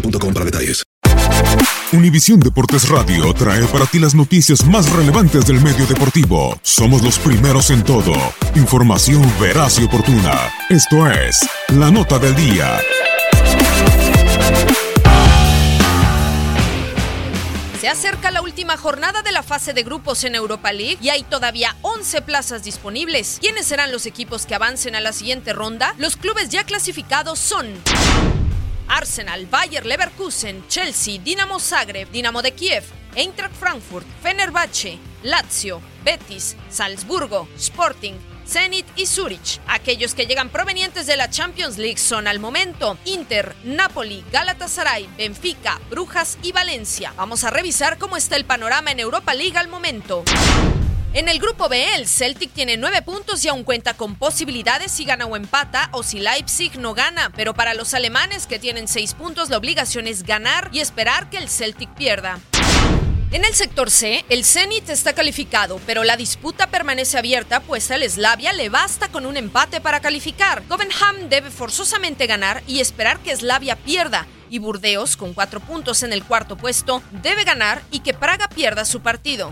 boostmobile.com para. Univisión Deportes Radio trae para ti las noticias más relevantes del medio deportivo. Somos los primeros en todo. Información veraz y oportuna. Esto es La Nota del Día. Se acerca la última jornada de la fase de grupos en Europa League y hay todavía 11 plazas disponibles. ¿Quiénes serán los equipos que avancen a la siguiente ronda? Los clubes ya clasificados son Arsenal, Bayer Leverkusen, Chelsea, Dinamo Zagreb, Dinamo de Kiev, Eintracht Frankfurt, Fenerbahce, Lazio, Betis, Salzburgo, Sporting, Zenit y Zurich. Aquellos que llegan provenientes de la Champions League son al momento Inter, Napoli, Galatasaray, Benfica, Brujas y Valencia. Vamos a revisar cómo está el panorama en Europa League al momento. En el grupo B, el Celtic tiene nueve puntos y aún cuenta con posibilidades si gana o empata o si Leipzig no gana. Pero para los alemanes que tienen seis puntos, la obligación es ganar y esperar que el Celtic pierda. En el sector C, el Zenit está calificado, pero la disputa permanece abierta, pues al Slavia le basta con un empate para calificar. Govenham debe forzosamente ganar y esperar que Slavia pierda. Y Burdeos, con cuatro puntos en el cuarto puesto, debe ganar y que Praga pierda su partido.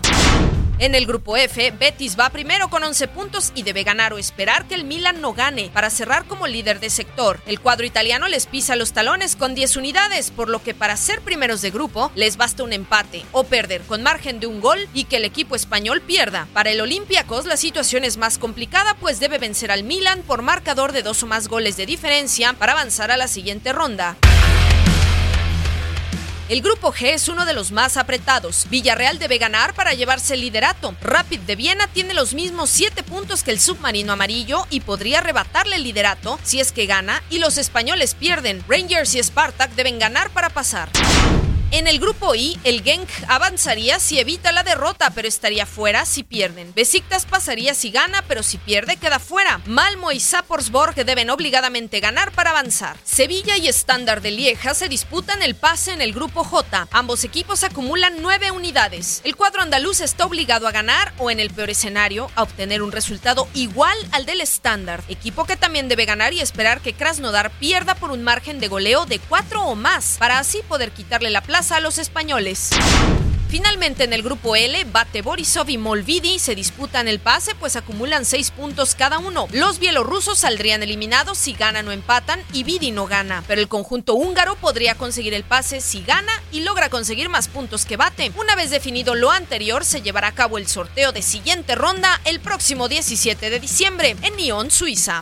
En el grupo F, Betis va primero con 11 puntos y debe ganar o esperar que el Milan no gane para cerrar como líder de sector. El cuadro italiano les pisa los talones con 10 unidades, por lo que para ser primeros de grupo les basta un empate o perder con margen de un gol y que el equipo español pierda. Para el Olympiacos la situación es más complicada, pues debe vencer al Milan por marcador de dos o más goles de diferencia para avanzar a la siguiente ronda. El grupo G es uno de los más apretados. Villarreal debe ganar para llevarse el liderato. Rapid de Viena tiene los mismos 7 puntos que el submarino amarillo y podría arrebatarle el liderato si es que gana y los españoles pierden. Rangers y Spartak deben ganar para pasar. En el grupo I, el Genk avanzaría si evita la derrota, pero estaría fuera si pierden. Besiktas pasaría si gana, pero si pierde queda fuera. Malmo y Saporsborg deben obligadamente ganar para avanzar. Sevilla y Standard de Lieja se disputan el pase en el grupo J. Ambos equipos acumulan nueve unidades. El cuadro andaluz está obligado a ganar o, en el peor escenario, a obtener un resultado igual al del Standard, equipo que también debe ganar y esperar que Krasnodar pierda por un margen de goleo de cuatro o más, para así poder quitarle la plaza a los españoles. Finalmente en el grupo L, Bate Borisov y Molvidi se disputan el pase pues acumulan seis puntos cada uno. Los bielorrusos saldrían eliminados si ganan o empatan y Vidi no gana, pero el conjunto húngaro podría conseguir el pase si gana y logra conseguir más puntos que Bate. Una vez definido lo anterior, se llevará a cabo el sorteo de siguiente ronda el próximo 17 de diciembre en Nyon, Suiza.